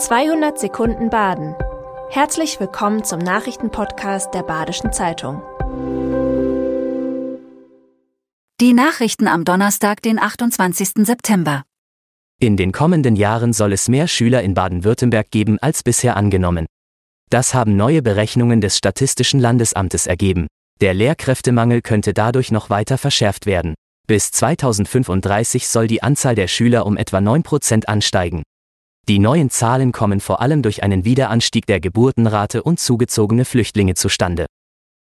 200 Sekunden Baden. Herzlich willkommen zum Nachrichtenpodcast der Badischen Zeitung. Die Nachrichten am Donnerstag, den 28. September. In den kommenden Jahren soll es mehr Schüler in Baden-Württemberg geben als bisher angenommen. Das haben neue Berechnungen des Statistischen Landesamtes ergeben. Der Lehrkräftemangel könnte dadurch noch weiter verschärft werden. Bis 2035 soll die Anzahl der Schüler um etwa 9% ansteigen. Die neuen Zahlen kommen vor allem durch einen Wiederanstieg der Geburtenrate und zugezogene Flüchtlinge zustande.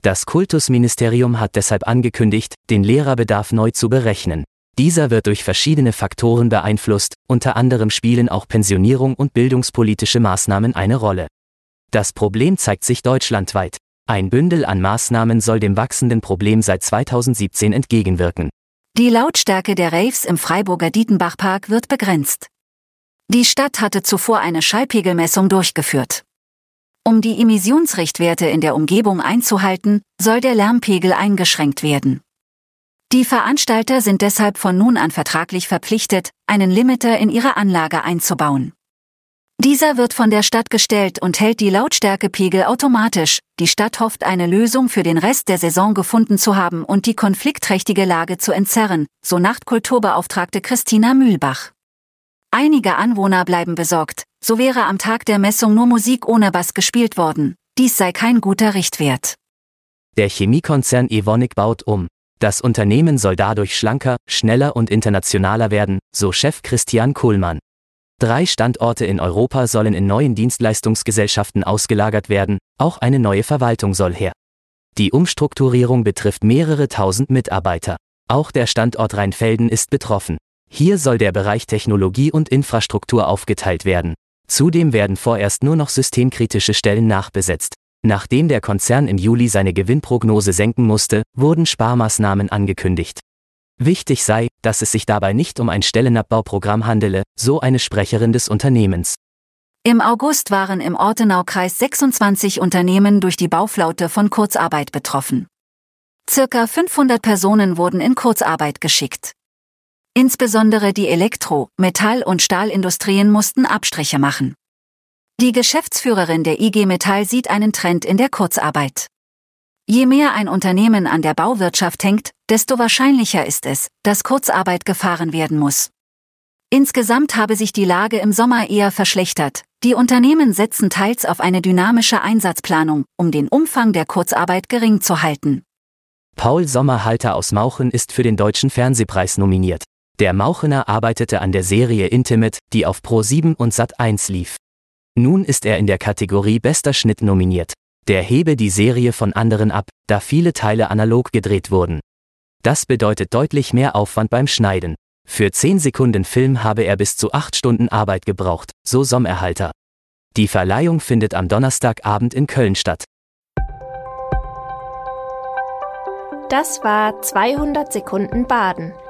Das Kultusministerium hat deshalb angekündigt, den Lehrerbedarf neu zu berechnen. Dieser wird durch verschiedene Faktoren beeinflusst, unter anderem spielen auch Pensionierung und bildungspolitische Maßnahmen eine Rolle. Das Problem zeigt sich deutschlandweit. Ein Bündel an Maßnahmen soll dem wachsenden Problem seit 2017 entgegenwirken. Die Lautstärke der Raves im Freiburger Dietenbachpark wird begrenzt. Die Stadt hatte zuvor eine Schallpegelmessung durchgeführt. Um die Emissionsrichtwerte in der Umgebung einzuhalten, soll der Lärmpegel eingeschränkt werden. Die Veranstalter sind deshalb von nun an vertraglich verpflichtet, einen Limiter in ihre Anlage einzubauen. Dieser wird von der Stadt gestellt und hält die Lautstärkepegel automatisch. Die Stadt hofft, eine Lösung für den Rest der Saison gefunden zu haben und die konfliktträchtige Lage zu entzerren, so Nachtkulturbeauftragte Christina Mühlbach. Einige Anwohner bleiben besorgt, so wäre am Tag der Messung nur Musik ohne Bass gespielt worden. Dies sei kein guter Richtwert. Der Chemiekonzern Evonik baut um. Das Unternehmen soll dadurch schlanker, schneller und internationaler werden, so Chef Christian Kohlmann. Drei Standorte in Europa sollen in neuen Dienstleistungsgesellschaften ausgelagert werden, auch eine neue Verwaltung soll her. Die Umstrukturierung betrifft mehrere tausend Mitarbeiter. Auch der Standort Rheinfelden ist betroffen. Hier soll der Bereich Technologie und Infrastruktur aufgeteilt werden. Zudem werden vorerst nur noch systemkritische Stellen nachbesetzt. Nachdem der Konzern im Juli seine Gewinnprognose senken musste, wurden Sparmaßnahmen angekündigt. Wichtig sei, dass es sich dabei nicht um ein Stellenabbauprogramm handele, so eine Sprecherin des Unternehmens. Im August waren im Ortenaukreis 26 Unternehmen durch die Bauflaute von Kurzarbeit betroffen. Circa 500 Personen wurden in Kurzarbeit geschickt. Insbesondere die Elektro-, Metall- und Stahlindustrien mussten Abstriche machen. Die Geschäftsführerin der IG Metall sieht einen Trend in der Kurzarbeit. Je mehr ein Unternehmen an der Bauwirtschaft hängt, desto wahrscheinlicher ist es, dass Kurzarbeit gefahren werden muss. Insgesamt habe sich die Lage im Sommer eher verschlechtert. Die Unternehmen setzen teils auf eine dynamische Einsatzplanung, um den Umfang der Kurzarbeit gering zu halten. Paul Sommerhalter aus Mauchen ist für den Deutschen Fernsehpreis nominiert. Der Mauchener arbeitete an der Serie Intimate, die auf Pro7 und Sat1 lief. Nun ist er in der Kategorie Bester Schnitt nominiert. Der hebe die Serie von anderen ab, da viele Teile analog gedreht wurden. Das bedeutet deutlich mehr Aufwand beim Schneiden. Für 10 Sekunden Film habe er bis zu 8 Stunden Arbeit gebraucht, so Sommerhalter. Die Verleihung findet am Donnerstagabend in Köln statt. Das war 200 Sekunden Baden.